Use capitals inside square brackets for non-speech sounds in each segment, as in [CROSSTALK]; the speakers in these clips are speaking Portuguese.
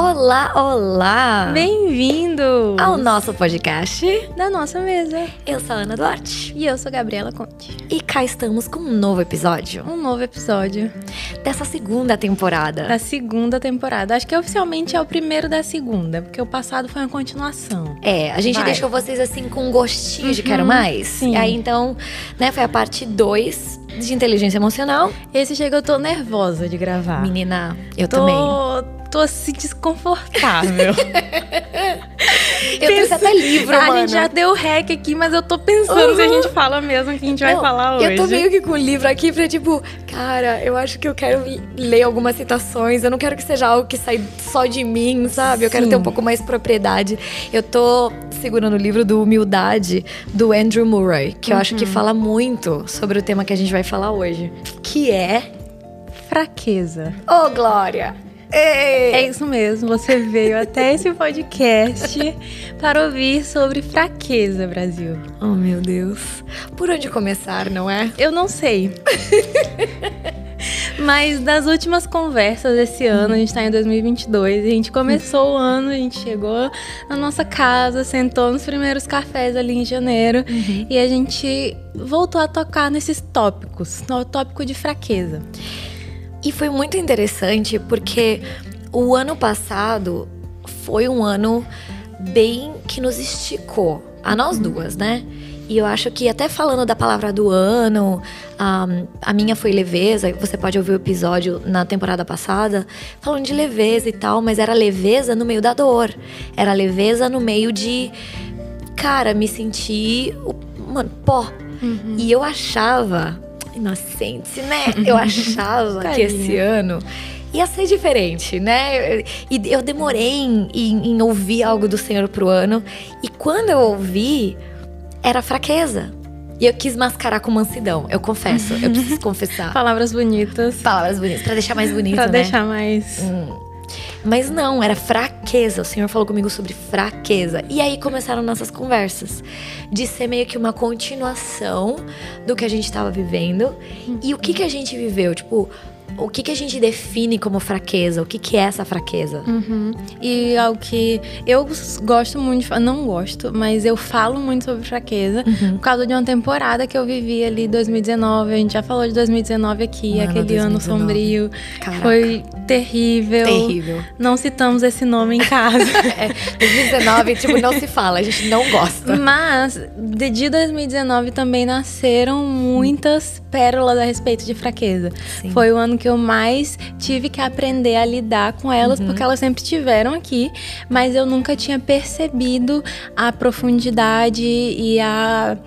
Olá, olá! Bem-vindo ao nosso podcast da nossa mesa. Eu sou a Ana Duarte. E eu sou a Gabriela Conte. E cá estamos com um novo episódio. Um novo episódio. Dessa segunda temporada. Da segunda temporada. Acho que oficialmente é o primeiro da segunda, porque o passado foi uma continuação. É, a gente Vai. deixou vocês assim com um gostinho uhum, de quero mais. Sim. E aí então, né, foi a parte 2 de inteligência emocional. Esse chega, eu tô nervosa de gravar. Menina, eu tô... também tô assim desconfortável. [LAUGHS] eu trouxe até livro, a mano. A gente já deu rec aqui, mas eu tô pensando uhum. se a gente fala mesmo que a gente vai falar hoje. Eu tô meio que com o livro aqui pra tipo, cara, eu acho que eu quero ler algumas citações. Eu não quero que seja algo que sai só de mim, sabe? Eu quero ter um pouco mais propriedade. Eu tô segurando o livro do Humildade, do Andrew Murray, que uhum. eu acho que uhum. fala muito sobre o tema que a gente vai falar hoje. Que é fraqueza. Ô, oh, Glória! É isso mesmo, você veio até esse podcast para ouvir sobre fraqueza, Brasil. Oh, meu Deus. Por onde começar, não é? Eu não sei. Mas das últimas conversas desse ano, a gente está em 2022, a gente começou o ano, a gente chegou na nossa casa, sentou nos primeiros cafés ali em janeiro uhum. e a gente voltou a tocar nesses tópicos, no tópico de fraqueza. E foi muito interessante porque o ano passado foi um ano bem que nos esticou, a nós duas, né? E eu acho que até falando da palavra do ano, um, a minha foi leveza. Você pode ouvir o episódio na temporada passada, falando de leveza e tal, mas era leveza no meio da dor. Era leveza no meio de, cara, me sentir, mano, pó. Uhum. E eu achava inocente, né? Eu achava que esse ano ia ser diferente, né? E eu demorei em, em, em, ouvir algo do Senhor pro ano. E quando eu ouvi, era fraqueza. E eu quis mascarar com mansidão, eu confesso, eu preciso [LAUGHS] confessar. Palavras bonitas. Palavras bonitas, pra deixar mais bonito, pra né? Pra deixar mais. Hum. Mas não, era fraqueza. O Senhor falou comigo sobre fraqueza. E aí começaram nossas conversas. De ser meio que uma continuação do que a gente estava vivendo. E o que, que a gente viveu? Tipo, o que, que a gente define como fraqueza? O que, que é essa fraqueza? Uhum. E algo que eu gosto muito, de, não gosto, mas eu falo muito sobre fraqueza uhum. por causa de uma temporada que eu vivi ali 2019. A gente já falou de 2019 aqui, Mano, aquele 2019. ano sombrio. Caraca. Foi terrível. Terrível. Não citamos esse nome em casa. [LAUGHS] é, 2019, tipo, não se fala, a gente não gosta. Mas de 2019 também nasceram muitas pérolas a respeito de fraqueza. Sim. Foi o ano que eu mais tive que aprender a lidar com elas, uhum. porque elas sempre estiveram aqui, mas eu nunca tinha percebido a profundidade e a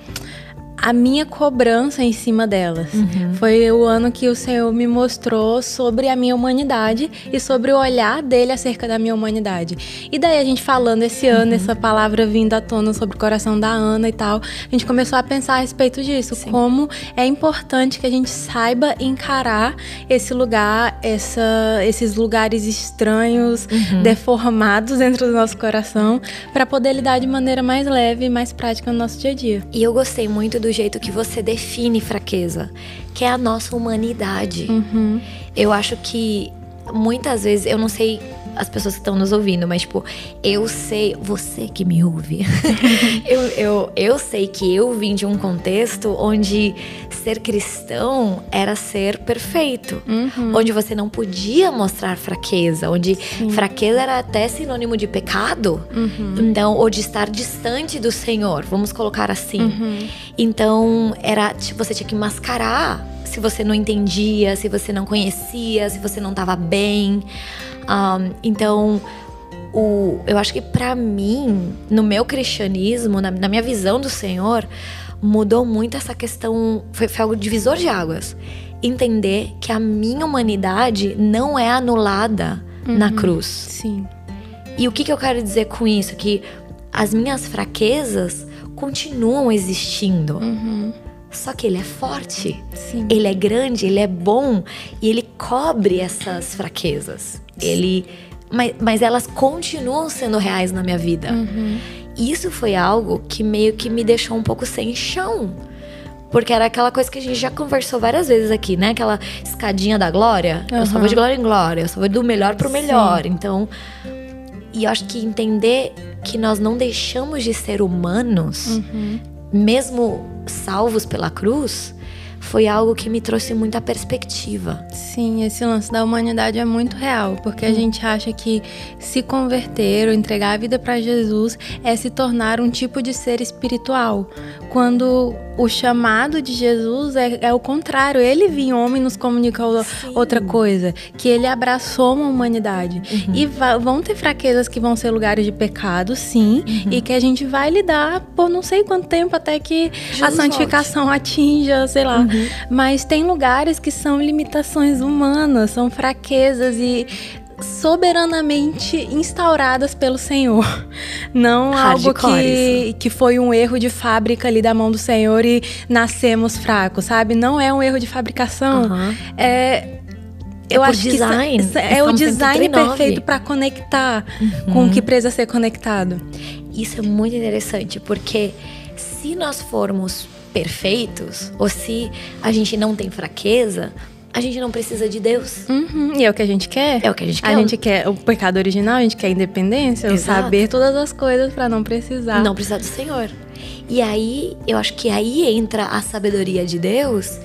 a minha cobrança em cima delas. Uhum. Foi o ano que o Senhor me mostrou sobre a minha humanidade e sobre o olhar dele acerca da minha humanidade. E daí a gente falando esse ano, uhum. essa palavra vindo à tona sobre o coração da Ana e tal, a gente começou a pensar a respeito disso, Sim. como é importante que a gente saiba encarar esse lugar, essa, esses lugares estranhos, uhum. deformados dentro do nosso coração, para poder lidar de maneira mais leve e mais prática no nosso dia a dia. E eu gostei muito do jeito que você define fraqueza, que é a nossa humanidade. Uhum. Eu acho que muitas vezes, eu não sei as pessoas que estão nos ouvindo, mas tipo, eu sei, você que me ouve, [LAUGHS] eu, eu, eu sei que eu vim de um contexto onde ser cristão era ser perfeito, uhum. onde você não podia mostrar fraqueza, onde Sim. fraqueza era até sinônimo de pecado, uhum. então, ou de estar distante do Senhor, vamos colocar assim. Uhum. Então, era, tipo, você tinha que mascarar se você não entendia, se você não conhecia, se você não estava bem. Um, então, o, eu acho que para mim, no meu cristianismo, na, na, minha visão do Senhor, mudou muito essa questão. Foi, foi algo divisor de águas. Entender que a minha humanidade não é anulada uhum, na cruz. Sim. E o que, que eu quero dizer com isso? Que as minhas fraquezas continuam existindo. Uhum. Só que ele é forte, Sim. ele é grande, ele é bom e ele cobre essas fraquezas. Ele, mas, mas elas continuam sendo reais na minha vida. Uhum. Isso foi algo que meio que me deixou um pouco sem chão. Porque era aquela coisa que a gente já conversou várias vezes aqui, né? Aquela escadinha da glória. Uhum. Eu só vou de glória em glória, eu só vou do melhor pro melhor. Sim. Então, E eu acho que entender que nós não deixamos de ser humanos, uhum. mesmo salvos pela cruz, foi algo que me trouxe muita perspectiva. Sim, esse lance da humanidade é muito real, porque a hum. gente acha que se converter ou entregar a vida para Jesus é se tornar um tipo de ser espiritual, quando o chamado de Jesus é, é o contrário. Ele vinha homem nos comunicou Sim. outra coisa, que ele abraçou uma humanidade. Uhum. E vão ter fraquezas que vão ser lugares de pecado, sim, uhum. e que a gente vai lidar por não sei quanto tempo até que Jesus a santificação volte. atinja, sei lá. Uhum. Mas tem lugares que são limitações humanas, são fraquezas e soberanamente instauradas pelo Senhor. [LAUGHS] Não algo que, que foi um erro de fábrica ali da mão do Senhor e nascemos fracos, sabe? Não é um erro de fabricação. Uhum. É, eu é acho design. que é, é o design perfeito para conectar uhum. com o que precisa ser conectado. Isso é muito interessante, porque se nós formos perfeitos, ou se a gente não tem fraqueza, a gente não precisa de Deus. Uhum. E é o que a gente quer. É o que a gente quer. A gente quer o pecado original, a gente quer independência, Exato. saber todas as coisas para não precisar. Não precisar do Senhor. E aí, eu acho que aí entra a sabedoria de Deus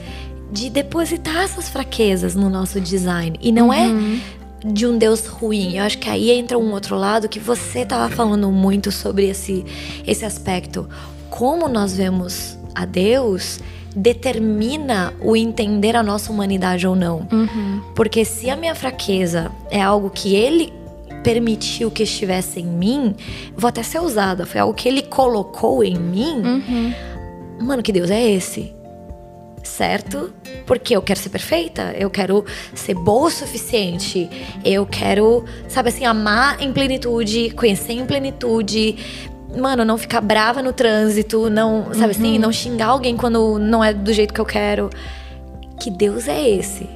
de depositar essas fraquezas no nosso design. E não é uhum. é de um Deus ruim. Eu acho que aí entra um outro lado que você tava falando muito sobre esse, esse aspecto. Como nós vemos a Deus determina o entender a nossa humanidade ou não. Uhum. Porque se a minha fraqueza é algo que ele permitiu que estivesse em mim, vou até ser usada, foi algo que ele colocou em mim. Uhum. Mano, que Deus é esse? Certo? Porque eu quero ser perfeita, eu quero ser boa o suficiente, eu quero, sabe assim, amar em plenitude, conhecer em plenitude, mano, não ficar brava no trânsito, não, sabe assim, uhum. assim, não xingar alguém quando não é do jeito que eu quero. Que Deus é esse?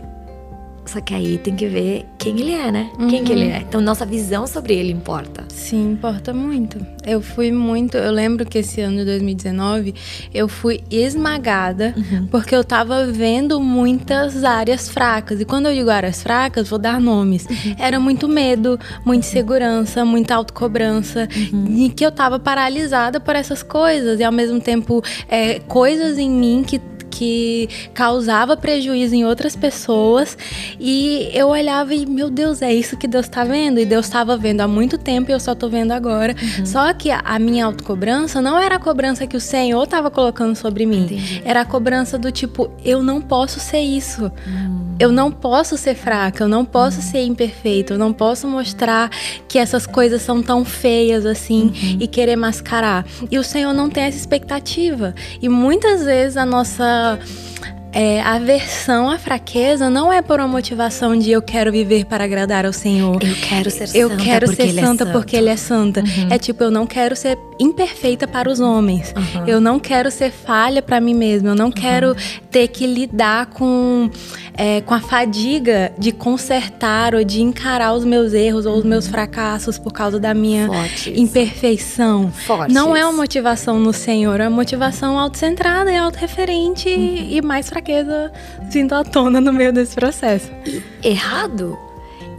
Só que aí tem que ver quem ele é, né? Uhum. Quem que ele uhum. é. Então nossa visão sobre ele importa. Sim, importa muito. Eu fui muito, eu lembro que esse ano de 2019 eu fui esmagada uhum. porque eu tava vendo muitas áreas fracas. E quando eu digo áreas fracas, vou dar nomes. Uhum. Era muito medo, muita insegurança, muita autocobrança, uhum. e que eu tava paralisada por essas coisas e ao mesmo tempo é, coisas em mim que que causava prejuízo em outras pessoas. E eu olhava e, meu Deus, é isso que Deus está vendo? E Deus estava vendo há muito tempo e eu só estou vendo agora. Uhum. Só que a, minha autocobrança não era a cobrança que o Senhor estava colocando sobre mim. Entendi. Era a cobrança do tipo, eu não posso ser isso. Uhum. Eu não posso ser fraca, eu não posso ser imperfeita, eu não posso mostrar que essas coisas são tão feias assim uhum. e querer mascarar. E o Senhor não tem essa expectativa. E muitas vezes a nossa é, aversão à fraqueza não é por uma motivação de eu quero viver para agradar ao Senhor. Eu quero ser eu santa. Eu quero ser santa é porque Ele é santa. Uhum. É tipo, eu não quero ser imperfeita para os homens. Uhum. Eu não quero ser falha para mim mesma. Eu não uhum. quero ter que lidar com, é, com a fadiga de consertar ou de encarar os meus erros ou os meus uhum. fracassos por causa da minha Fortes. imperfeição. Fortes. Não é uma motivação no Senhor, é uma motivação autocentrada e autorreferente e uhum. mais fraca fraqueza vindo à tona no meio desse processo. Errado?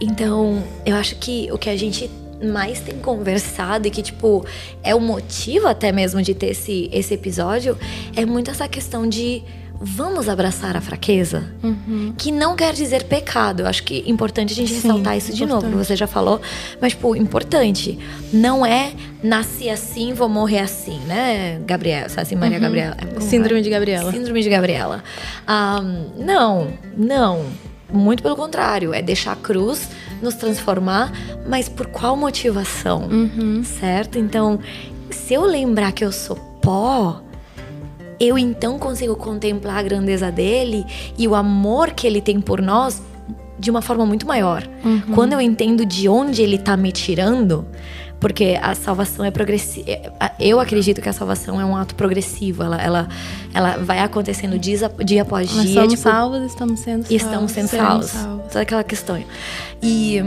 Então, eu acho que o que a gente mais tem conversado e que, tipo, é o motivo até mesmo de ter esse, esse episódio é muito essa questão de vamos abraçar a fraqueza, uhum. que não quer dizer pecado. Eu acho que é importante a gente Sim, ressaltar isso de importante. novo. Você já falou, mas tipo, importante. Não é nasci assim, vou morrer assim, né, Gabriela? Assim, Maria uhum. Gabriela. Síndrome de Gabriela. Síndrome de Gabriela. Um, não, não. Muito pelo contrário, é deixar a cruz nos transformar, mas por qual motivação? Uhum. Certo? Então, se eu lembrar que eu sou pó, eu então consigo contemplar a grandeza dele e o amor que ele tem por nós de uma forma muito maior. Uhum. Quando eu entendo de onde ele está me tirando, porque a salvação é progressiva. É, eu acredito que a salvação é um ato progressivo. Ela, ela, ela vai acontecendo dia, dia após dia. Nós somos tipo, salvos, estamos sendo salvos. Estamos sendo salvos. salvos. Toda aquela questão. E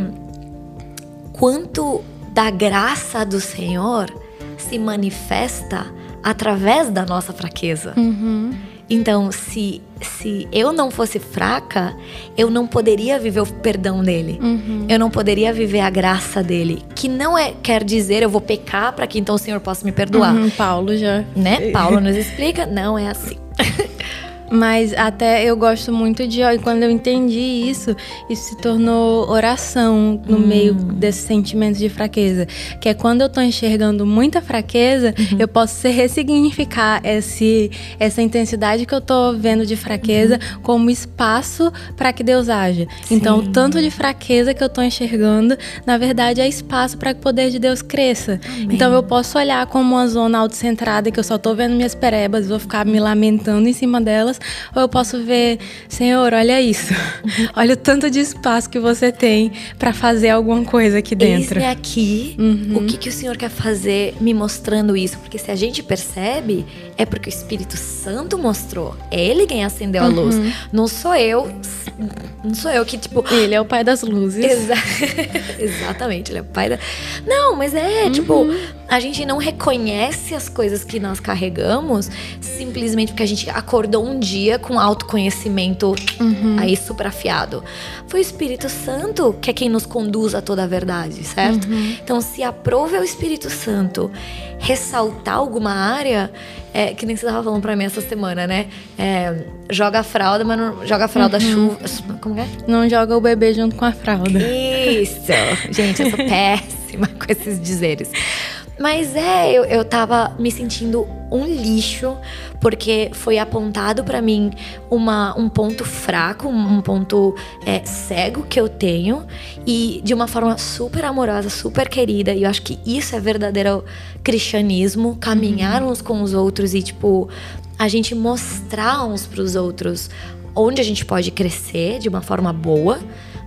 quanto da graça do Senhor se manifesta através da nossa fraqueza. Uhum. Então, se, se eu não fosse fraca, eu não poderia viver o perdão dele. Uhum. Eu não poderia viver a graça dele. Que não é quer dizer eu vou pecar para que então o Senhor possa me perdoar. Uhum, Paulo já. Né? [LAUGHS] Paulo nos explica. Não é assim. [LAUGHS] Mas até eu gosto muito de. E quando eu entendi isso, isso se tornou oração no hum. meio desses sentimentos de fraqueza. Que é quando eu tô enxergando muita fraqueza, uhum. eu posso ressignificar esse, essa intensidade que eu tô vendo de fraqueza uhum. como espaço para que Deus haja. Sim. Então, o tanto de fraqueza que eu tô enxergando, na verdade, é espaço para que o poder de Deus cresça. Amém. Então, eu posso olhar como uma zona autocentrada que eu só tô vendo minhas perebas, vou ficar me lamentando em cima delas ou eu posso ver, Senhor, olha isso. [LAUGHS] olha o tanto de espaço que você tem para fazer alguma coisa aqui dentro. Eis aqui uhum. o que, que o Senhor quer fazer me mostrando isso. Porque se a gente percebe, é porque o Espírito Santo mostrou. É ele quem acendeu a luz. Uhum. Não sou eu. Não sou eu que, tipo. Ele é o pai das luzes. Exa [LAUGHS] Exatamente, ele é o pai da. Não, mas é, tipo, uhum. tipo, a gente não reconhece as coisas que nós carregamos simplesmente porque a gente acordou um dia com autoconhecimento uhum. aí super afiado. Foi o Espírito Santo que é quem nos conduz a toda a verdade, certo? Uhum. Então, se aprove o Espírito Santo ressaltar alguma área, é, que nem você estava falando para mim essa semana, né? É, joga a fralda, mas não joga a fralda uhum. chuva. Como é? Não joga o bebê junto com a fralda. Isso! [LAUGHS] Gente, eu sou péssima com esses dizeres. Mas é, eu, eu tava me sentindo um lixo, porque foi apontado para mim uma, um ponto fraco, um ponto é, cego que eu tenho, e de uma forma super amorosa, super querida. E eu acho que isso é verdadeiro cristianismo caminhar uhum. uns com os outros e, tipo, a gente mostrar uns pros outros onde a gente pode crescer de uma forma boa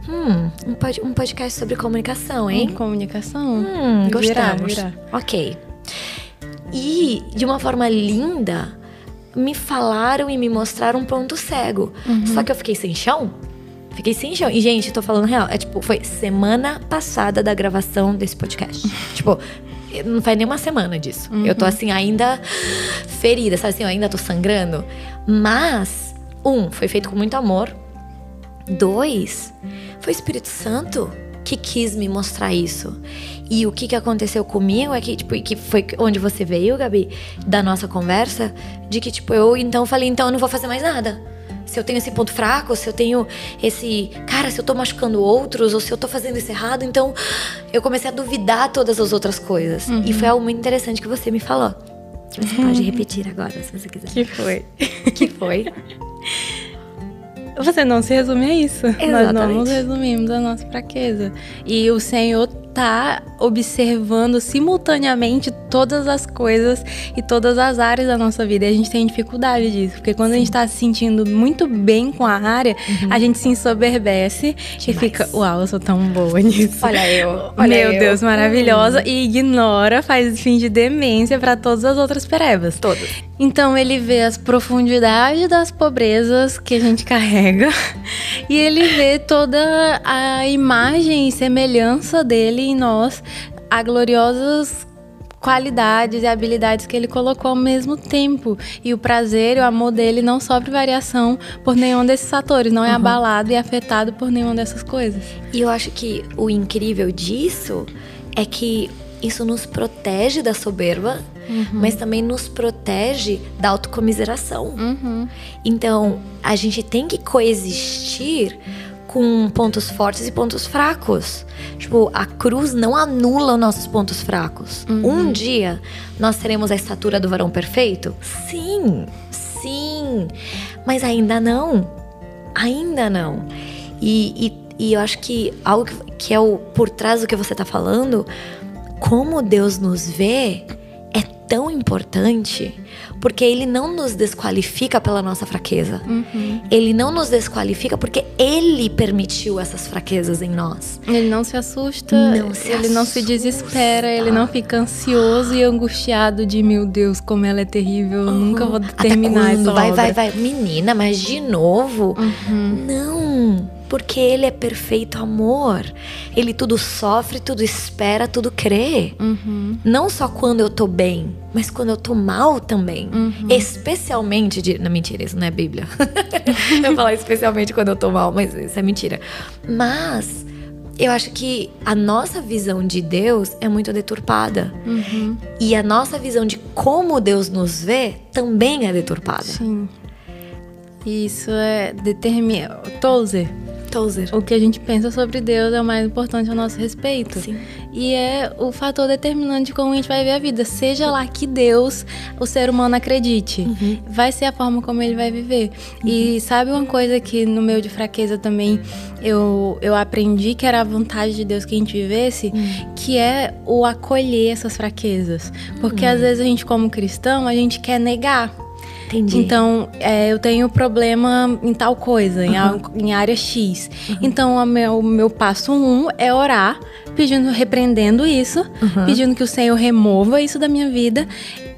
Hum, um, pod um podcast sobre comunicação, hein? Hum, comunicação? Hum, gostamos. Virar, virar. Ok. E, de uma forma linda, me falaram e me mostraram um ponto cego. Uhum. Só que eu fiquei sem chão. Fiquei sem chão. E, gente, tô falando real. É tipo, foi semana passada da gravação desse podcast. [LAUGHS] tipo, não faz nem uma semana disso. Uhum. Eu tô assim, ainda ferida, sabe assim? Eu ainda tô sangrando. Mas, um, foi feito com muito amor. Dois, foi o Espírito Santo que quis me mostrar isso. E o que, que aconteceu comigo é que, tipo, que foi onde você veio, Gabi, da nossa conversa, de que, tipo, eu então falei, então eu não vou fazer mais nada. Se eu tenho esse ponto fraco, se eu tenho esse. Cara, se eu tô machucando outros, ou se eu tô fazendo isso errado, então eu comecei a duvidar todas as outras coisas. Uhum. E foi algo muito interessante que você me falou. Que você pode repetir agora, se você quiser. Que foi? [LAUGHS] que foi? [LAUGHS] Você não se resume a isso. Exatamente. Nós não nos resumimos a nossa fraqueza. E o Senhor tá observando simultaneamente todas as coisas e todas as áreas da nossa vida. E a gente tem dificuldade disso, porque quando Sim. a gente tá se sentindo muito bem com a área, uhum. a gente se ensoberbece Demais. e fica, uau, eu sou tão boa nisso. Olha eu. [LAUGHS] Olha Meu eu. Deus, maravilhosa. Uhum. E ignora, faz fim de demência para todas as outras perebas. Todas. Então ele vê as profundidades das pobrezas que a gente carrega [LAUGHS] e ele vê toda a imagem e semelhança dele em nós a gloriosas qualidades e habilidades que ele colocou ao mesmo tempo. E o prazer e o amor dele não sofre variação por nenhum desses fatores, não é uhum. abalado e afetado por nenhuma dessas coisas. E eu acho que o incrível disso é que isso nos protege da soberba, uhum. mas também nos protege da autocomiseração. Uhum. Então, a gente tem que coexistir com pontos fortes e pontos fracos. Tipo, a cruz não anula os nossos pontos fracos. Uhum. Um dia nós teremos a estatura do varão perfeito? Sim, sim. Mas ainda não. Ainda não. E, e, e eu acho que algo que é o por trás do que você está falando, como Deus nos vê, tão importante porque ele não nos desqualifica pela nossa fraqueza. Uhum. Ele não nos desqualifica porque ele permitiu essas fraquezas em nós. Ele não se assusta, não se ele assusta. não se desespera, ele não fica ansioso e angustiado de meu Deus, como ela é terrível, eu uhum. nunca vou terminar essa vai, obra. Vai, vai, vai, menina, mas de novo? Uhum. Não. Porque ele é perfeito amor. Ele tudo sofre, tudo espera, tudo crê. Uhum. Não só quando eu tô bem, mas quando eu tô mal também. Uhum. Especialmente de. Não, mentira, isso não é Bíblia. [LAUGHS] eu falar especialmente quando eu tô mal, mas isso é mentira. Mas eu acho que a nossa visão de Deus é muito deturpada. Uhum. E a nossa visão de como Deus nos vê também é deturpada. Sim. Isso é determina. Tozer. Tozer. O que a gente pensa sobre Deus é o mais importante a nosso respeito. Sim. E é o fator determinante de como a gente vai ver a vida. Seja lá que Deus o ser humano acredite, Uhum. vai ser a forma como ele vai viver. E sabe uma coisa que no meio de fraqueza também eu, eu aprendi que era a vontade de Deus que a gente vivesse, que é o acolher essas fraquezas. Porque às vezes a gente, como cristão, a gente quer negar. Entendi. Então, é, eu tenho problema em tal coisa, em, a- em área X. Então, o meu, meu passo um é orar, pedindo, repreendendo isso, pedindo que o Senhor remova isso da minha vida.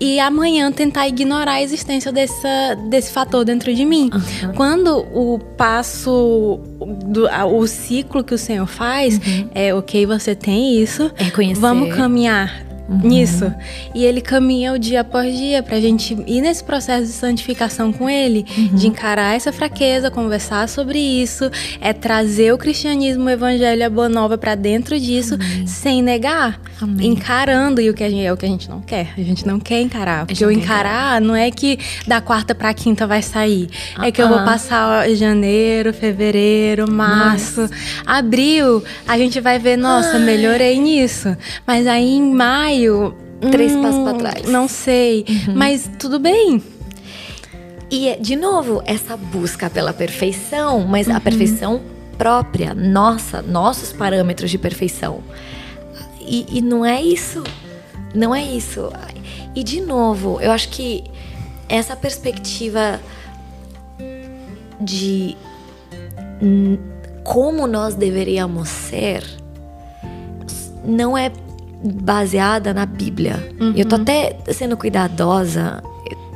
E amanhã tentar ignorar a existência dessa, desse fator dentro de mim. Quando o passo, do, o ciclo que o Senhor faz é, ok, você tem isso, Reconhecer. vamos caminhar nisso. E ele caminha o dia após dia pra gente ir nesse processo de santificação com ele, de encarar essa fraqueza, conversar sobre isso, é trazer o cristianismo, o evangelho, a boa nova pra dentro disso, sem negar, Amém. encarando e o que a gente, é o que a gente não quer. A gente não quer encarar, porque o encarar não é que da quarta pra quinta vai sair, é que eu vou passar janeiro, fevereiro, março, abril, a gente vai ver, nossa, melhorei nisso. Mas aí em maio. Três hum, passos pra trás. Não sei. Mas tudo bem. E, é, de novo, essa busca pela perfeição, mas a perfeição própria, nossa, nossos parâmetros de perfeição. E, e não é isso. Não é isso. E, de novo, eu acho que essa perspectiva de como nós deveríamos ser não é baseada na Bíblia. Eu tô até sendo cuidadosa,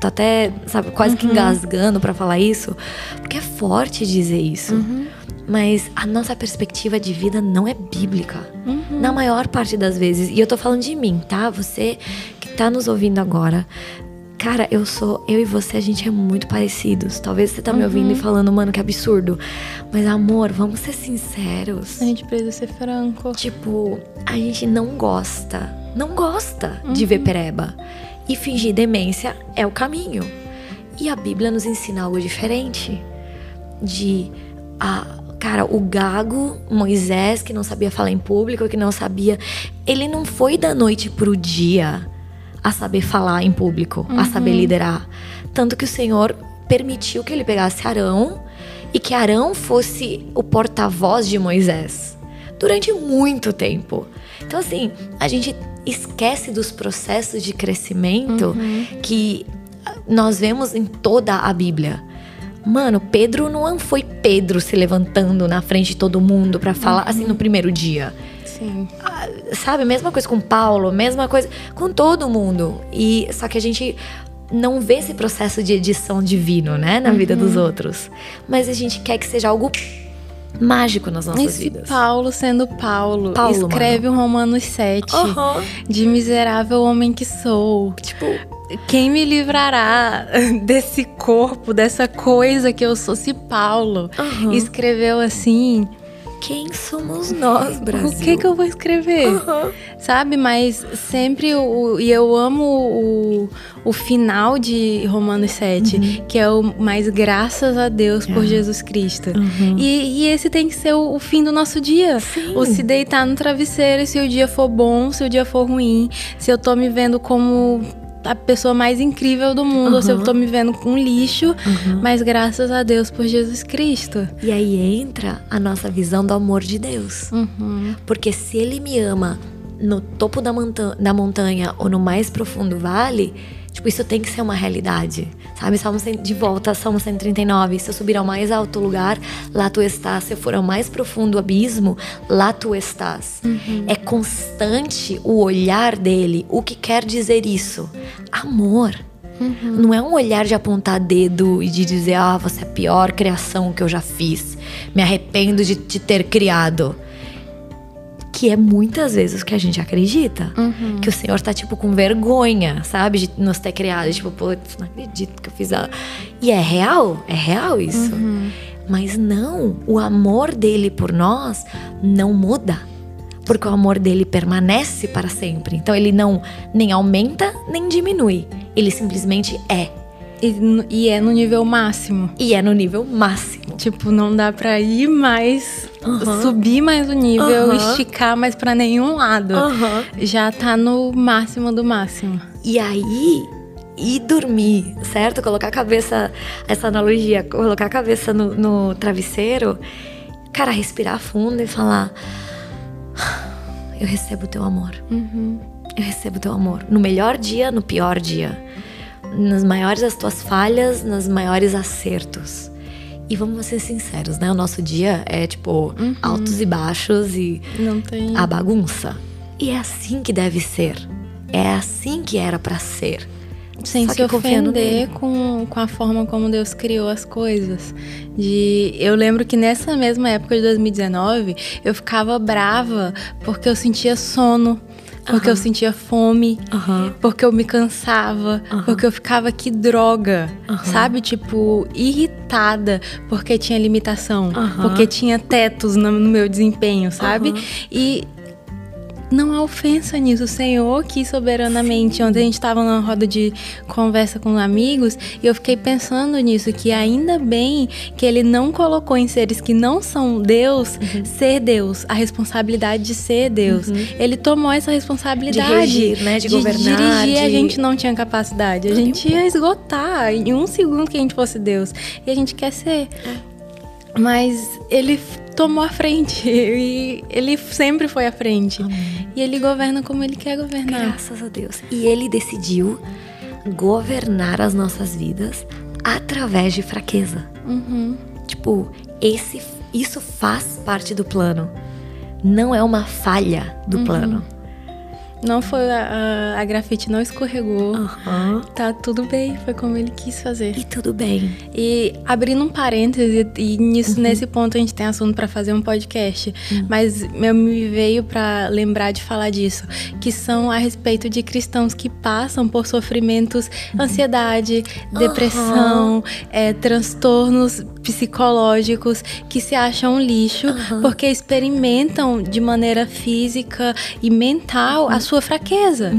tô até, sabe, quase que engasgando pra falar isso, porque é forte dizer isso. Mas a nossa perspectiva de vida não é bíblica. Na maior parte das vezes. E eu tô falando de mim, tá? Você que tá nos ouvindo agora. Cara, eu sou. Eu e você, a gente é muito parecidos. Talvez você tá me ouvindo e falando, mano, que absurdo. Mas, amor, vamos ser sinceros. A gente precisa ser franco. Tipo, a gente não gosta, não gosta de ver pereba. E fingir demência é o caminho. E a Bíblia nos ensina algo diferente. De, a, cara, o gago Moisés, que não sabia falar em público, que não sabia. Ele não foi da noite pro dia a saber falar em público, a saber liderar. Tanto que o Senhor permitiu que ele pegasse Arão e que Arão fosse o porta-voz de Moisés durante muito tempo. Então, assim, a gente esquece dos processos de crescimento que nós vemos em toda a Bíblia. Mano, Pedro não foi Pedro se levantando na frente de todo mundo pra falar assim no primeiro dia. Sim. Ah, Sabe, mesma coisa com Paulo, mesma coisa com todo mundo. E só que a gente não vê esse processo de edição divino, né, na vida dos outros. Mas a gente quer que seja algo mágico nas nossas Esse vidas. Paulo sendo Paulo, Paulo, escreve o Romanos 7. Aham. De miserável homem que sou. Tipo, Quem me livrará [LAUGHS] desse corpo, dessa coisa que eu sou? Se Paulo Aham. escreveu assim, quem somos nós, Brasil? o que que eu vou escrever? Aham. Sabe? Mas sempre o. E eu amo o, o final de Romanos 7, que é o mais graças a Deus por É. Jesus Cristo. Uhum. E, e esse tem que ser o, o fim do nosso dia. Sim. O se deitar no travesseiro, se o dia for bom, se o dia for ruim, se eu tô me vendo como a pessoa mais incrível do mundo, ou se eu Uhum. tô me vendo com lixo, mas graças a Deus por Jesus Cristo. E aí entra a nossa visão do amor de Deus. Uhum. Porque se ele me ama no topo da, monta- da montanha ou no mais profundo vale, tipo, isso tem que ser uma realidade. Sabe? Salmo de volta, Salmo 139. Se eu subir ao mais alto lugar, lá tu estás. Se eu for ao mais profundo abismo, lá tu estás. É constante o olhar dele. O que quer dizer isso? Amor. Não é um olhar de apontar dedo e de dizer, ah, você é a pior criação que eu já fiz. me arrependo de te ter criado. Que é muitas vezes o que a gente acredita. Uhum. Que o Senhor tá, tipo, com vergonha, sabe? De nos ter criado. Tipo, putz, não acredito que eu fiz a. E é real, é real isso. Uhum. Mas não, o amor dele por nós não muda. Porque o amor dele permanece para sempre. Então ele não nem aumenta nem diminui. Ele simplesmente é. E, e é no nível máximo. E é no nível máximo. Tipo, não dá pra ir mais, Uhum. subir mais o nível, Uhum. esticar mais pra nenhum lado. Aham. Já tá no máximo do máximo. E aí, ir dormir, certo? Colocar a cabeça, essa analogia, colocar a cabeça no, no travesseiro, cara, respirar fundo e falar: "Ah, Eu recebo o teu amor. Uhum. Eu recebo o teu amor. No melhor dia, no pior dia. Nas maiores das tuas falhas, nos maiores acertos. E vamos ser sinceros, né? O nosso dia é tipo altos e baixos e Não tem. a bagunça. E é assim que deve ser. É assim que era pra ser. Sem Só se ofender com, com a forma como Deus criou as coisas. De, eu lembro que nessa mesma época de 2019, eu ficava brava porque eu sentia sono, porque eu sentia fome, porque eu me cansava, porque eu ficava que droga, sabe? Tipo, irritada porque tinha limitação, porque tinha tetos no, no meu desempenho, sabe? E não há ofensa nisso. O Senhor quis soberanamente. Ontem a gente estava numa roda de conversa com amigos e eu fiquei pensando nisso, que ainda bem que ele não colocou em seres que não são Deus ser Deus, a responsabilidade de ser Deus. Ele tomou essa responsabilidade. De regir, né? De governar, dirigir, a de- gente não tinha capacidade. A gente ia esgotar em um segundo que a gente fosse Deus. E a gente quer ser. Mas ele tomou a frente [LAUGHS] e ele sempre foi à frente. E ele governa como ele quer governar. Graças a Deus. E ele decidiu governar as nossas vidas através de fraqueza. Uhum. Tipo, esse, isso faz parte do plano. Não é uma falha do plano. Não foi a, a, a grafite não escorregou. Aham. Tá tudo bem, foi como ele quis fazer. E tudo bem. E abrindo um parêntese, e nisso, nesse ponto a gente tem assunto pra fazer um podcast, mas eu me veio pra lembrar de falar disso, que são a respeito de cristãos que passam por sofrimentos, ansiedade, depressão, é, transtornos psicológicos, que se acham um lixo porque experimentam de maneira física e mental a sua fraqueza.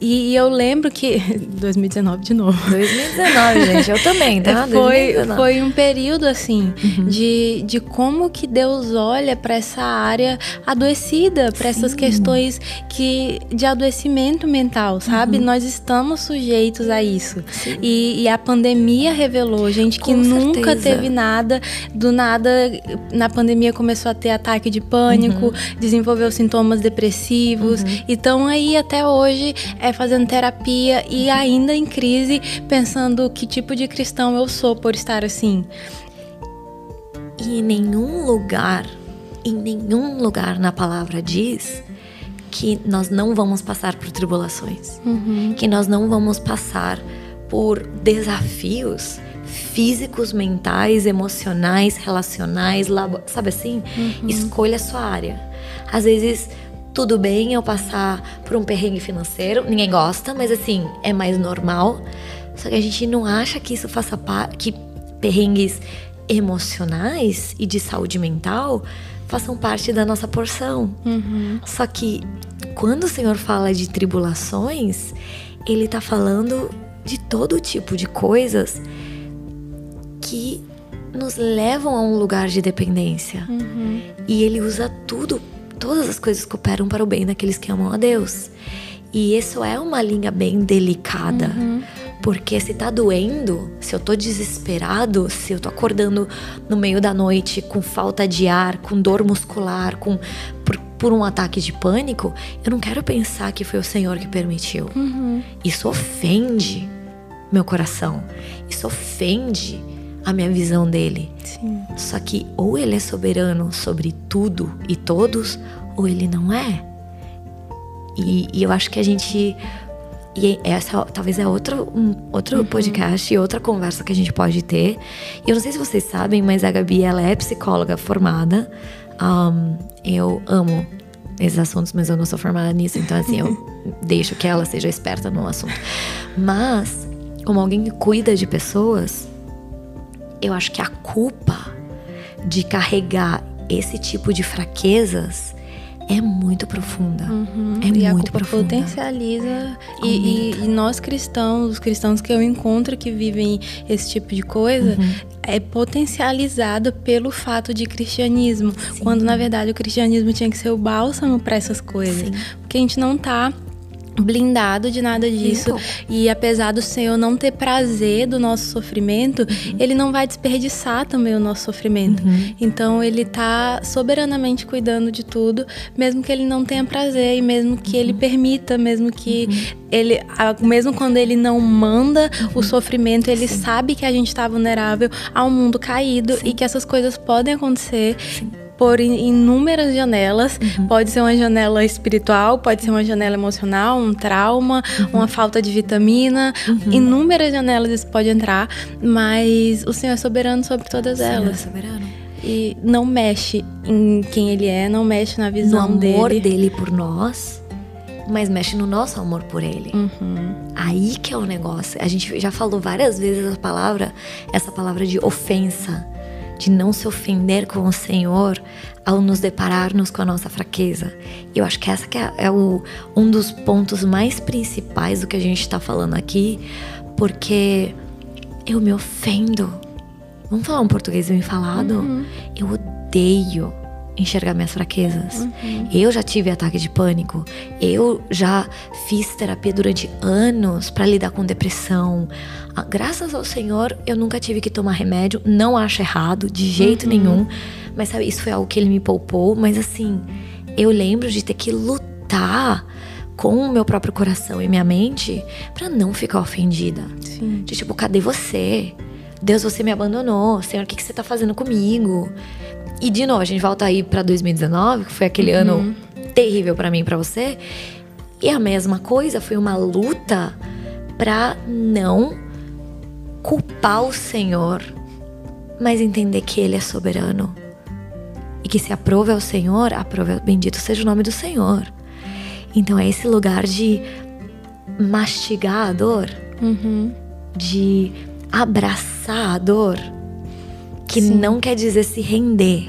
E, e eu lembro que [LAUGHS] 2019 de novo. 2019, gente. Eu também, tá? [LAUGHS] Foi, 2019. foi um período assim de, de como que Deus olha para essa área adoecida, para essas questões que de adoecimento mental, sabe? Nós estamos sujeitos a isso. E, e a pandemia revelou, gente, que Com nunca certeza. teve nada, do nada na pandemia começou a ter ataque de pânico, Uhum. desenvolveu sintomas depressivos. E estão aí até hoje é, fazendo terapia e ainda em crise, pensando que tipo de cristão eu sou por estar assim. E em nenhum lugar, em nenhum lugar na palavra diz que nós não vamos passar por tribulações, que nós não vamos passar por desafios físicos, mentais, emocionais, relacionais, labo- sabe assim? Escolha a sua área. Às vezes tudo bem eu passar por um perrengue financeiro, ninguém gosta, mas assim, é mais normal. Só que a gente não acha que isso faça parte, que perrengues emocionais e de saúde mental façam parte da nossa porção. Só que quando o Senhor fala de tribulações, ele tá falando de todo tipo de coisas que nos levam a um lugar de dependência. E ele usa tudo, todas as coisas cooperam para o bem daqueles que amam a Deus. E isso é uma linha bem delicada. Porque se tá doendo, se eu tô desesperado, se eu tô acordando no meio da noite com falta de ar, com dor muscular, com por, por um ataque de pânico, eu não quero pensar que foi o Senhor que permitiu. Isso ofende meu coração. Isso ofende a minha visão dele. Sim. Só que ou ele é soberano sobre tudo e todos, ou ele não é. E, e eu acho que a gente E essa talvez é outro, um, outro uhum. podcast e outra conversa que a gente pode ter. Eu não sei se vocês sabem, mas a Gabi ela é psicóloga formada. Um, eu amo esses assuntos, mas eu não sou formada nisso, então assim, eu [LAUGHS] deixo que ela seja esperta no assunto. Mas, como alguém que cuida de pessoas, eu acho que a culpa de carregar esse tipo de fraquezas é muito profunda. Uhum. É e muito a profunda. potencializa. E, e, e, nós cristãos, os cristãos que eu encontro que vivem esse tipo de coisa, uhum. é potencializado pelo fato de cristianismo. Sim. Quando na verdade o cristianismo tinha que ser o bálsamo para essas coisas. Sim. Porque a gente não tá blindado de nada disso. E apesar do Senhor não ter prazer do nosso sofrimento, uhum. ele não vai desperdiçar também o nosso sofrimento. Uhum. Então ele tá soberanamente cuidando de tudo, mesmo que ele não tenha prazer e mesmo que ele uhum. permita, mesmo que uhum. ele, mesmo quando ele não manda o uhum. sofrimento, ele Sim. sabe que a gente está vulnerável ao mundo caído Sim. e que essas coisas podem acontecer. Sim por inúmeras janelas. Uhum. Pode ser uma janela espiritual, pode ser uma janela emocional, um trauma, uhum. uma falta de vitamina. Uhum. Inúmeras janelas isso pode entrar, mas o Senhor é soberano sobre todas o elas. Senhor é soberano. E não mexe em quem ele é, não mexe na visão no amor dele. dele por nós, mas mexe no nosso amor por ele. Uhum. Aí que é o negócio. A gente já falou várias vezes essa palavra, essa palavra de ofensa de não se ofender com o Senhor ao nos depararmos com a nossa fraqueza. E eu acho que essa que é, é o, um dos pontos mais principais do que a gente está falando aqui, porque eu me ofendo. Vamos falar um português bem falado? Uhum. Eu odeio enxergar minhas fraquezas. Uhum. Eu já tive ataque de pânico. Eu já fiz terapia durante anos para lidar com depressão. Ah, graças ao Senhor, eu nunca tive que tomar remédio. Não acho errado, de jeito uhum. nenhum. Mas sabe, isso foi algo que ele me poupou. Mas assim, eu lembro de ter que lutar com o meu próprio coração e minha mente para não ficar ofendida. Sim. De tipo, cadê você? Deus, você me abandonou. Senhor, o que, que você tá fazendo comigo? E de novo, a gente volta aí para 2019, que foi aquele uhum. ano terrível para mim e para você. E a mesma coisa, foi uma luta para não culpar o Senhor, mas entender que ele é soberano. E que se aprove ao Senhor, aprove, bendito seja o nome do Senhor. Então é esse lugar de mastigar a dor, uhum. de abraçar a dor que Sim. não quer dizer se render,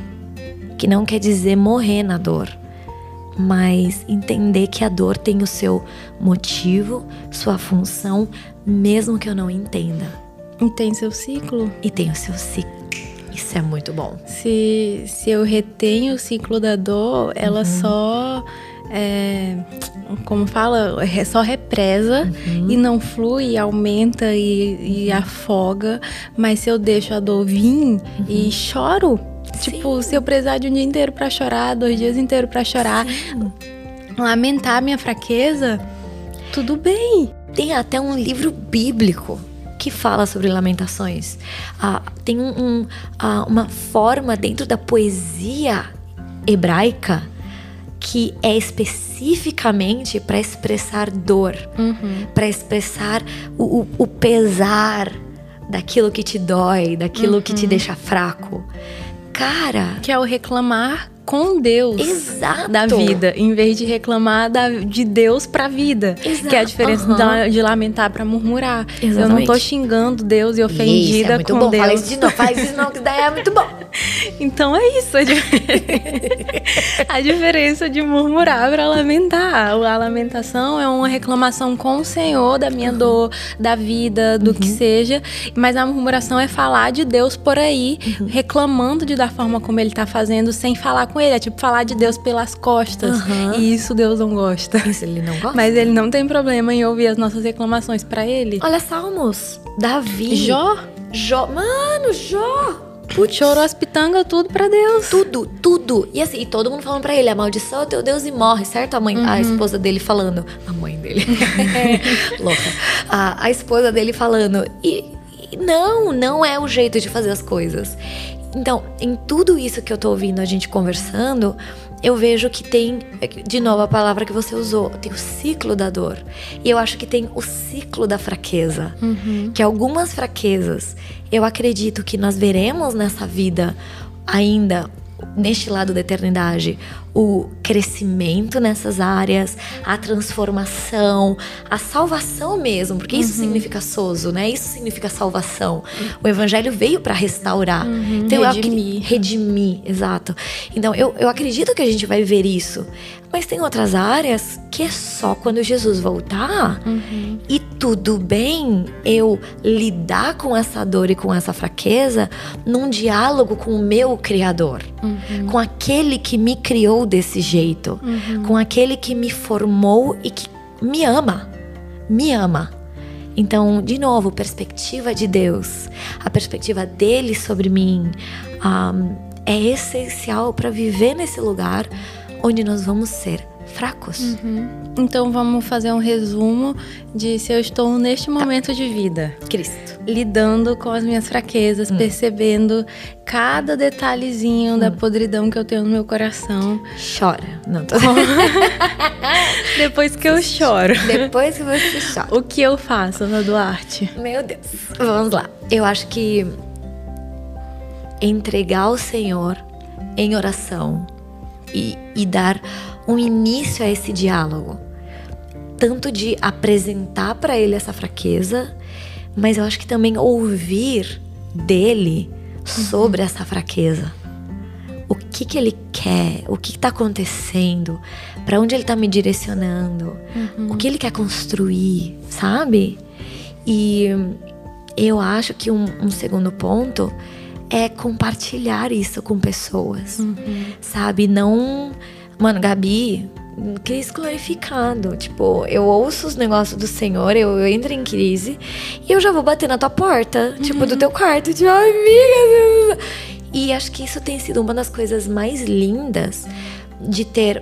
que não quer dizer morrer na dor, mas entender que a dor tem o seu motivo, sua função, mesmo que eu não entenda. E tem seu ciclo. E tem o seu ciclo. Isso é muito bom. Se, se eu retenho o ciclo da dor, ela uhum. só é, como fala, só represa uhum. e não flui, aumenta e, e, afoga. Mas se eu deixo a dor vir uhum. e choro, Sim. tipo, se eu precisar de um dia inteiro para chorar, dois dias inteiros para chorar, Sim. lamentar minha fraqueza, tudo bem. Tem até um livro bíblico que fala sobre lamentações. Ah, tem um, um, ah, uma forma dentro da poesia hebraica que é especificamente para expressar dor, uhum. para expressar o, o, o, pesar daquilo que te dói, daquilo uhum. que te uhum. deixa fraco. Cara. Que é o reclamar com Deus Exato. da vida, em vez de reclamar da, de Deus pra vida. Exato. Que é a diferença uhum. da, de lamentar pra murmurar. Exatamente. Eu não tô xingando Deus e ofendida isso, é muito com bom. Deus. Fala isso de novo, faz isso não, que daí é muito bom. [LAUGHS] então é isso. A diferença, [LAUGHS] a diferença de murmurar pra lamentar. A lamentação é uma reclamação com o Senhor da minha uhum. dor, da vida, do uhum. que seja. Mas a murmuração é falar de Deus por aí, uhum. reclamando de da forma como ele tá fazendo, sem falar com ele. É tipo falar de Deus pelas costas. Uhum. E isso Deus não gosta. Isso ele não gosta. Mas ele não tem problema em ouvir as nossas reclamações para ele. Olha Salmos. Davi. Jó. Jó. Mano, Jó. Putz. Chorou as pitangas tudo pra Deus. Tudo, tudo. E assim, e todo mundo falando pra ele, amaldiçoa teu Deus e morre, certo? A mãe, uhum. a esposa dele falando. A mãe dele. [LAUGHS] Louca. A, a esposa dele falando. E, e não, não é o jeito de fazer as coisas. Então, em tudo isso que eu tô ouvindo a gente conversando, eu vejo que tem, de novo a palavra que você usou, tem o ciclo da dor. E eu acho que tem o ciclo da fraqueza. Uhum. Que algumas fraquezas eu acredito que nós veremos nessa vida ainda neste lado da eternidade, o crescimento nessas áreas, a transformação, a salvação mesmo, porque isso uhum. significa sozo, né? Isso significa salvação. O evangelho veio para restaurar, uhum. então redimir. Eu, redimir, exato. Então eu, eu acredito que a gente vai ver isso, mas tem outras áreas que é só quando Jesus voltar uhum. e tudo bem eu lidar com essa dor e com essa fraqueza num diálogo com o meu Criador, uhum. com aquele que me criou desse jeito, uhum. com aquele que me formou e que me ama, me ama. Então, de novo, perspectiva de Deus, a perspectiva dele sobre mim um, é essencial para viver nesse lugar onde nós vamos ser fracos. Uhum. Então vamos fazer um resumo de se eu estou neste tá. momento de vida. Cristo. Lidando com as minhas fraquezas, hum. percebendo cada detalhezinho hum. da podridão que eu tenho no meu coração. Chora. Não tô. [LAUGHS] Depois que eu choro. Depois que você chora. O que eu faço, Ana Duarte? Meu Deus. Vamos lá. Eu acho que entregar ao Senhor em oração e, e dar um início a esse diálogo. Tanto de apresentar para ele essa fraqueza, mas eu acho que também ouvir dele sobre uhum. essa fraqueza. O que que ele quer? O que está acontecendo? Para onde ele está me direcionando? Uhum. O que ele quer construir, sabe? E eu acho que um, um segundo ponto é compartilhar isso com pessoas, uhum. sabe? Não, mano, Gabi, crise glorificado. Tipo, eu ouço os negócios do Senhor, eu, eu, entro em crise e eu já vou bater na tua porta, uhum. tipo, do teu quarto, tipo, ai, amiga. E acho que isso tem sido uma das coisas mais lindas de ter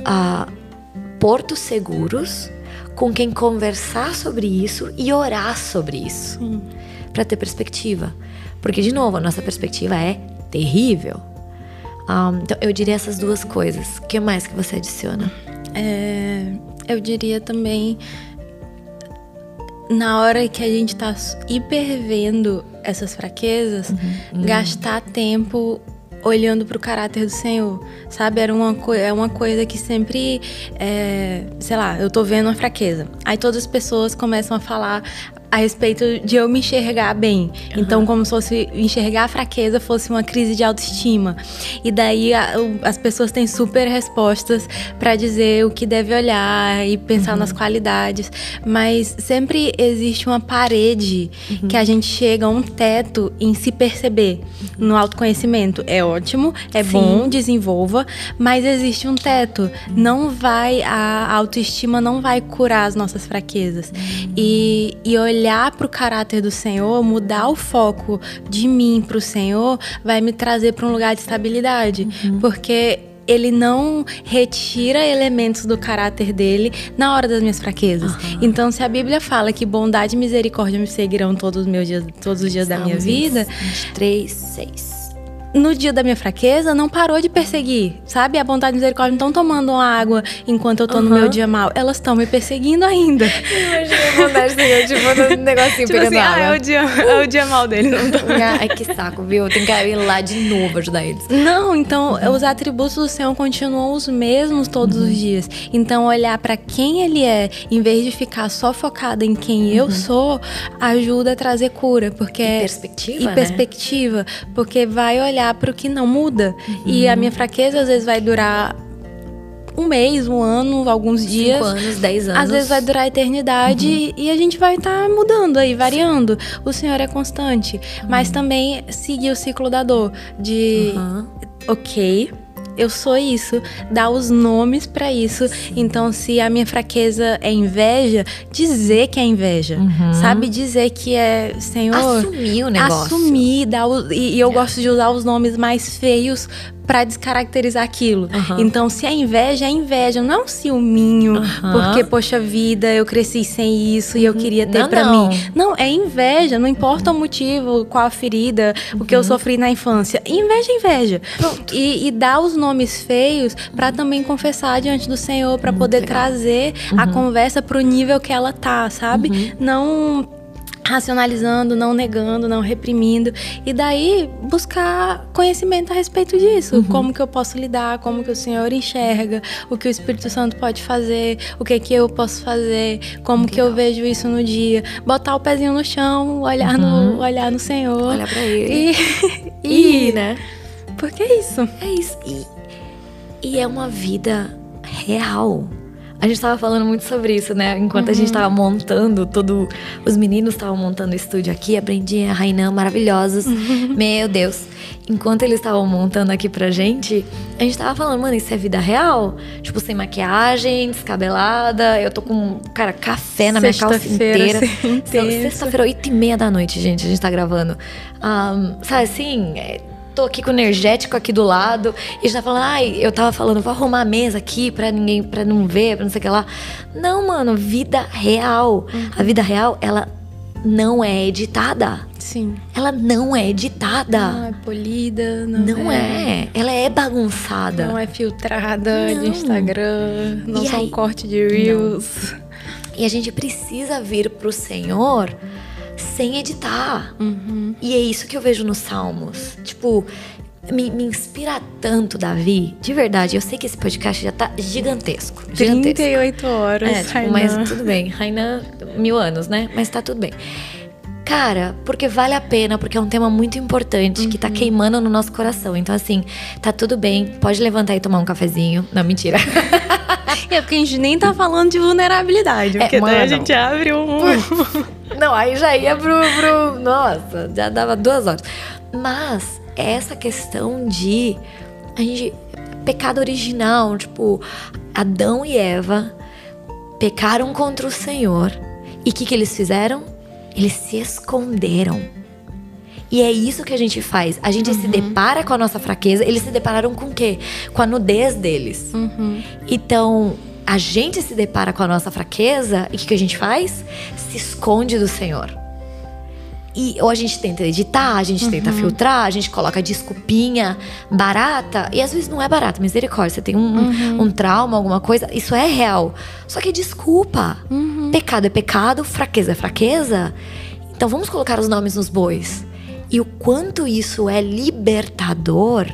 uh, portos seguros com quem conversar sobre isso e orar sobre isso, uhum. para ter perspectiva. Porque, de novo, a nossa perspectiva é terrível. Um, então, eu diria essas duas coisas. O que mais que você adiciona? É, eu diria também na hora que a gente tá hipervendo essas fraquezas, uhum, uhum. gastar tempo olhando para o caráter do Senhor, sabe? Era uma, é uma coisa que sempre, é, sei lá, eu tô vendo uma fraqueza. Aí todas as pessoas começam a falar a respeito de eu me enxergar bem. Uhum. Então, como se fosse enxergar a fraqueza fosse uma crise de autoestima. E daí a, as pessoas têm super respostas para dizer o que deve olhar e pensar uhum. nas qualidades, mas sempre existe uma parede uhum. que a gente chega a um teto em se perceber no autoconhecimento. É ótimo, é Sim. bom, desenvolva, mas existe um teto. Não vai a autoestima não vai curar as nossas fraquezas. Uhum. E, e olhar olhar para o caráter do Senhor, mudar o foco de mim para o Senhor, vai me trazer para um lugar de estabilidade. Uhum. Porque ele não retira elementos do caráter dele na hora das minhas fraquezas. Uhum. Então, se a Bíblia fala que bondade e misericórdia me seguirão todos os meus dias, todos os dias da minha vida, 23, 6 no dia da minha fraqueza, não parou de perseguir, sabe? A bondade e misericórdia não estão tomando água enquanto eu tô uhum. no meu dia mal. Elas estão me perseguindo ainda. [LAUGHS] Imagina a bondade do tipo, no negocinho tipo pegando assim, água. Ah, é o, dia, [LAUGHS] é o dia mal deles. Não tô... Ai, que saco, viu? Tem que ir lá de novo ajudar eles. Não, então, uhum. os atributos do Senhor continuam os mesmos todos uhum. os dias. Então, olhar para quem Ele é, em vez de ficar só focada em quem eu uhum. sou, ajuda a trazer cura. Porque... E perspectiva, E né? perspectiva. Porque vai olhar olhar para o que não muda. Uhum. E a minha fraqueza às vezes vai durar um mês, um ano, alguns Cinco dias. anos, dez anos. Às vezes vai durar a eternidade uhum. e a gente vai estar tá mudando aí, variando. O Senhor é constante. Uhum. Mas também seguir o ciclo da dor. De, uhum. ok, eu sou isso, dar os nomes para isso. Então, se a minha fraqueza é inveja, dizer que é inveja, uhum. sabe? Dizer que é, Senhor. Assumir o negócio. Assumir, dar o, e, e eu é. gosto de usar os nomes mais feios para descaracterizar aquilo. Uhum. Então, se é inveja, é inveja, não é um ciúminho, uhum. porque, poxa vida, eu cresci sem isso e eu uhum. queria ter para mim. Não, é inveja, não importa o motivo, qual a ferida, o que eu uhum. sofri na infância. Inveja é inveja. E, e dar os nomes feios para também confessar diante do Senhor, para poder legal. trazer a uhum. conversa pro nível que ela tá, sabe? Não racionalizando, não negando, não reprimindo e daí buscar conhecimento a respeito disso, uhum. como que eu posso lidar, como que o Senhor enxerga, o que o Espírito Santo pode fazer, o que que eu posso fazer, como Legal. que eu vejo isso no dia, botar o pezinho no chão, olhar uhum. no olhar no Senhor, olhar para ele e, [LAUGHS] e, e né? Porque é isso. É isso. E, e é uma vida real. A gente tava falando muito sobre isso, né? Enquanto uhum. a gente uhum. tava montando todo. Os meninos estavam montando o estúdio aqui, a Brendinha a Rainan maravilhosos. Uhum. Meu Deus. Enquanto eles estavam montando aqui pra gente, a gente tava falando, mano, isso é vida real? Tipo, sem maquiagem, descabelada. Eu tô com, cara, café na minha calça inteira. Sexta-feira, oito e meia da noite, gente, a gente tá gravando. Um, sabe assim? É, tô aqui com o energético aqui do lado. E já tá falando, ai, eu tava falando, vou arrumar a mesa aqui pra ninguém, pra não ver, pra não sei o que lá. Não, mano, vida real. Uhum. A vida real, ela não é editada. Sim. Ela não é editada. Não é polida, não, não é. é. Ela é bagunçada. Não é filtrada não. de Instagram, não e são aí, corte de Reels. Não. E a gente precisa vir pro Senhor sem editar. Uhum. E é isso que eu vejo nos Salmos. Tipo, me, me, inspira tanto, Davi. De verdade, eu sei que esse podcast já tá gigantesco. gigantesco. 38 horas. É, tipo, mas tudo bem. Raina, mil anos, né? Mas tá tudo bem. Cara, porque vale a pena, porque é um tema muito importante uhum. que tá uhum. queimando no nosso coração. Então, assim, tá tudo bem. Pode levantar e tomar um cafezinho. Não, mentira. [LAUGHS] é porque a gente nem tá falando de vulnerabilidade. É, porque é, daí a gente abre um. [LAUGHS] Não, aí já ia pro, pro. Nossa, já dava duas horas. Mas essa questão de. A gente. Pecado original, tipo, Adão e Eva pecaram contra o Senhor. E o que, que eles fizeram? Eles se esconderam. E é isso que a gente faz. A gente uhum. se depara com a nossa fraqueza. Eles se depararam com o quê? Com a nudez deles. Uhum. Então, a gente se depara com a nossa fraqueza e o que, que a gente faz? Se esconde do Senhor. E, ou a gente tenta editar, a gente uhum. tenta filtrar, a gente coloca desculpinha barata. E às vezes não é barata, misericórdia. Você tem um, uhum. um trauma, alguma coisa, isso é real. Só que desculpa. Uhum. Pecado é pecado, fraqueza é fraqueza. Então vamos colocar os nomes nos bois. E o quanto isso é libertador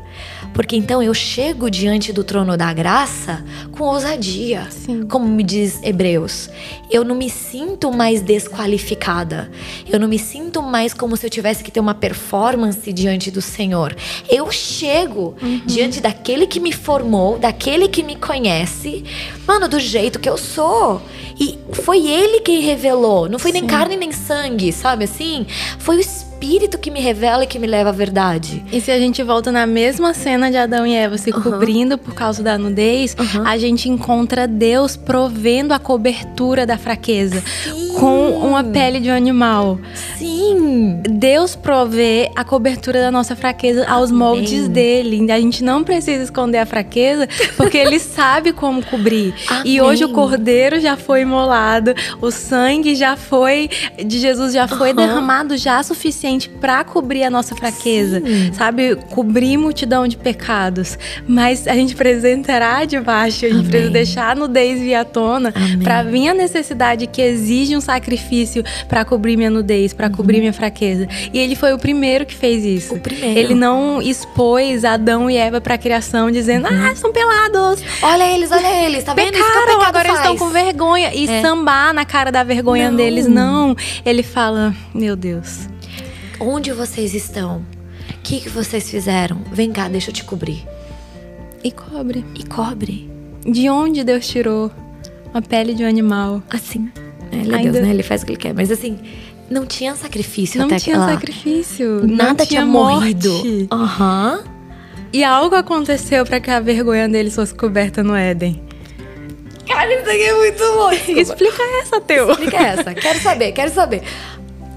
porque então eu chego diante do trono da graça com ousadia, Sim. como me diz Hebreus. Eu não me sinto mais desqualificada. Eu não me sinto mais como se eu tivesse que ter uma performance diante do Senhor. Eu chego uhum. diante daquele que me formou, daquele que me conhece, mano, do jeito que eu sou. E foi ele quem revelou, não foi Sim. nem carne nem sangue, sabe assim? Foi o Espírito Espírito que me revela e que me leva à verdade. E se a gente volta na mesma cena de Adão e Eva se uhum. cobrindo por causa da nudez, uhum. a gente encontra Deus provendo a cobertura da fraqueza Sim. com uma pele de um animal. Sim. Deus provê a cobertura da nossa fraqueza aos Amém. moldes dele. A gente não precisa esconder a fraqueza, porque ele [LAUGHS] sabe como cobrir. Amém. E hoje o cordeiro já foi imolado, o sangue já foi de Jesus já foi uhum. derramado já suficiente suficiente para cobrir a nossa fraqueza, Sim. sabe? Cobrir multidão de pecados. Mas a gente precisa entrar debaixo, a gente Amém. precisa deixar a nudez vir à tona para vir a necessidade que exige um sacrifício para cobrir minha nudez, para uhum. cobrir minha fraqueza. E ele foi o primeiro que fez isso. O primeiro. Ele não expôs Adão e Eva para a criação dizendo: uhum. "Ah, são pelados. Olha eles, olha eles, tá vendo Pecaram, isso que o agora faz. eles estão com vergonha e é. sambar na cara da vergonha não. deles. Não, ele fala: "Meu Deus, Onde vocês estão? O que, que vocês fizeram? Vem cá, deixa eu te cobrir. E cobre. E cobre. De onde Deus tirou a pele de um animal? Assim. Ele é Ainda... Deus, né? Ele faz o que ele quer. Mas assim, não tinha sacrifício não até tinha lá. sacrifício. Nada não tinha, morrido. Aham. Uhum. E algo aconteceu para que a vergonha deles fosse coberta no Éden. Cara, isso aqui é muito bom. [LAUGHS] Explica essa, Teu. Explica essa. Quero saber, quero saber.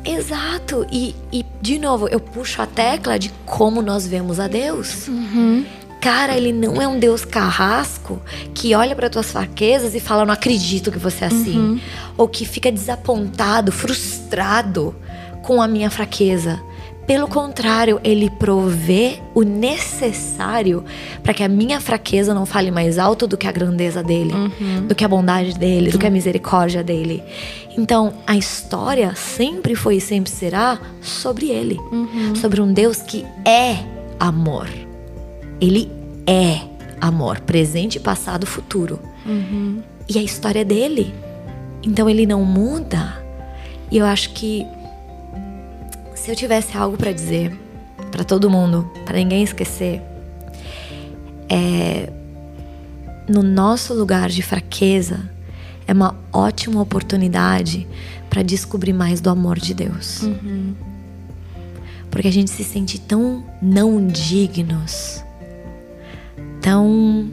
Exato. E, e, de novo, eu puxo a tecla de como nós vemos a Deus. Uhum. Cara, ele não é um Deus carrasco que olha para tuas fraquezas e fala: "Não acredito que você é assim", uhum. ou que fica desapontado, frustrado com a minha fraqueza. Pelo contrário, ele provê o necessário para que a minha fraqueza não fale mais alto do que a grandeza dele, uhum. do que a bondade dele, do que a misericórdia dele. Então, a história sempre foi e sempre será sobre ele, uhum. sobre um Deus que é amor. Ele é amor, presente, passado, futuro. Uhum. E a história é dele. Então ele não muda. E eu acho que se eu tivesse algo para dizer para todo mundo, para ninguém esquecer, é no nosso lugar de fraqueza é uma ótima oportunidade para descobrir mais do amor de Deus. Uhum. Porque a gente se sente tão não dignos, tão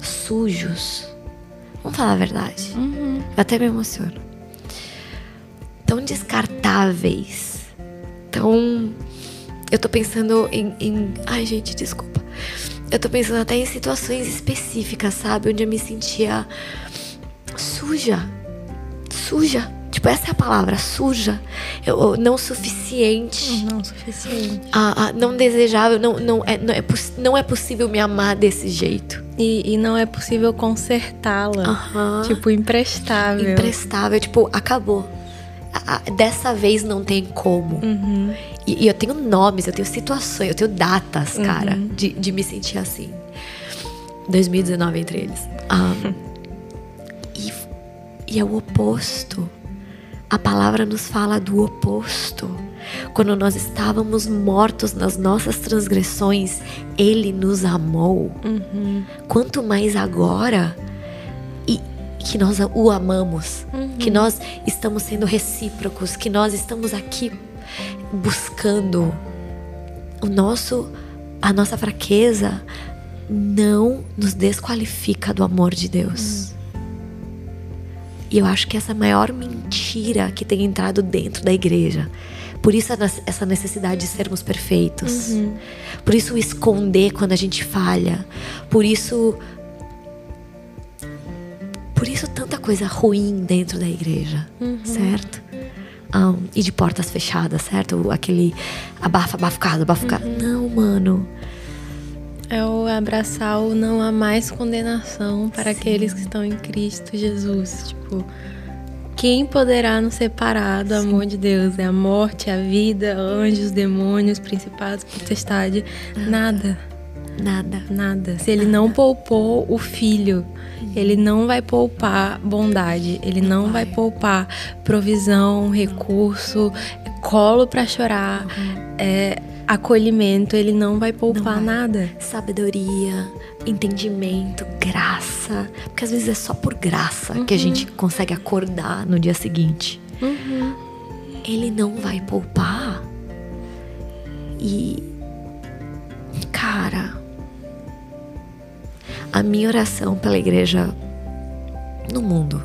sujos. Vamos falar a verdade. Uhum. Eu até me emociono tão descartáveis, tão. Eu tô pensando em, em. Ai, gente, desculpa. Eu tô pensando até em situações específicas, sabe? Onde eu me sentia suja. Suja. Tipo, essa é a palavra, suja. Eu, não suficiente. Não suficiente. Ah, ah, não desejável. Não, não, é, não, é, não é possível me amar desse jeito. E, e não é possível consertá-la. Uhum. Tipo, imprestável. Imprestável. Tipo, acabou dessa vez não tem como. Uhum. E, e, eu tenho nomes, eu tenho situações, eu tenho datas, uhum. cara, de, de me sentir assim. 2019 entre eles. Um, [LAUGHS] e, e é o oposto. A palavra nos fala do oposto. Quando nós estávamos mortos nas nossas transgressões, Ele nos amou. Uhum. Quanto mais agora que nós o amamos, uhum. que nós estamos sendo recíprocos, que nós estamos aqui buscando o nosso a nossa fraqueza não nos desqualifica do amor de Deus. Uhum. E eu acho que essa é a maior mentira que tem entrado dentro da igreja. Por isso essa necessidade de sermos perfeitos. Uhum. Por isso esconder quando a gente falha. Por isso por isso tanta coisa ruim dentro da igreja, uhum. certo? Um, e de portas fechadas, certo? Aquele abafa, abafado, abafado. Uhum. Não, mano. É o abraçar o não há mais condenação para Sim. aqueles que estão em Cristo Jesus. Tipo, quem poderá nos separar do Sim. amor de Deus? É a morte, a vida, anjos, demônios, principados, potestade. Nada. Nada. Nada. Se ele Nada. não poupou o filho ele não vai poupar bondade, ele não, não vai. vai. poupar provisão, recurso, colo para chorar, uhum. é, acolhimento, ele não vai poupar não vai. nada. Sabedoria, entendimento, graça. Porque às vezes é só por graça uhum. que a gente consegue acordar no dia seguinte. Uhum. Ele não vai poupar. E. Cara a minha oração pela igreja no mundo,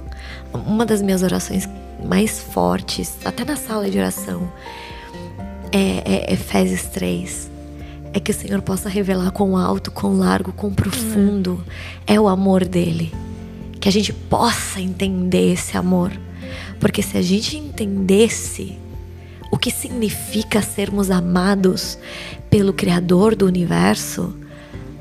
uma das minhas orações mais fortes, até na sala de oração, é, é Efésios 3. É que o Senhor possa revelar quão alto, quão largo, quão profundo é o amor dele. Que a gente possa entender esse amor. Porque se a gente entendesse o que significa sermos amados pelo Criador do universo,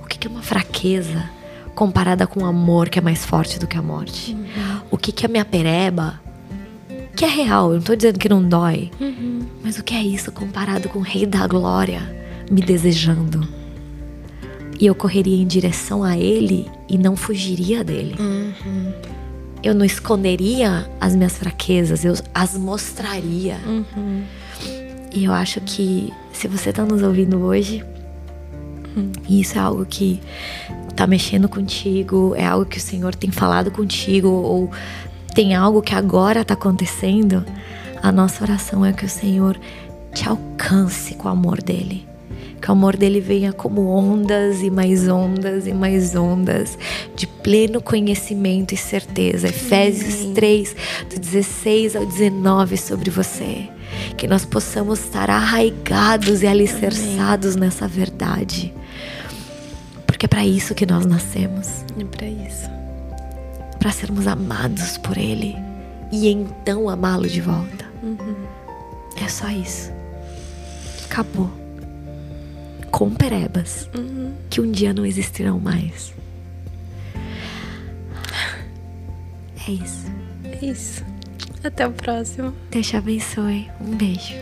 o que é uma fraqueza? Comparada com o amor que é mais forte do que a morte. Uhum. O que, que é minha pereba, que é real, eu não tô dizendo que não dói, uhum. mas o que é isso comparado com o Rei da Glória me desejando? E eu correria em direção a Ele e não fugiria dele. Uhum. Eu não esconderia as minhas fraquezas, eu as mostraria. Uhum. E eu acho que se você está nos ouvindo hoje, uhum. isso é algo que tá mexendo contigo, é algo que o Senhor tem falado contigo, ou tem algo que agora tá acontecendo, a nossa oração é que o Senhor te alcance com o amor dele. Que o amor dele venha como ondas e mais ondas e mais ondas de pleno conhecimento e certeza. Efésios 3, do 16 ao 19 sobre você. Que nós possamos estar arraigados e alicerçados Amém. nessa verdade. Porque é para isso que nós nascemos. É para isso. Para sermos amados por Ele e então amá-lo de volta. Uhum. É só isso. Acabou. Com perebas uhum. que um dia não existirão mais. É isso. É isso. Até o próximo. Deus te abençoe. Um beijo.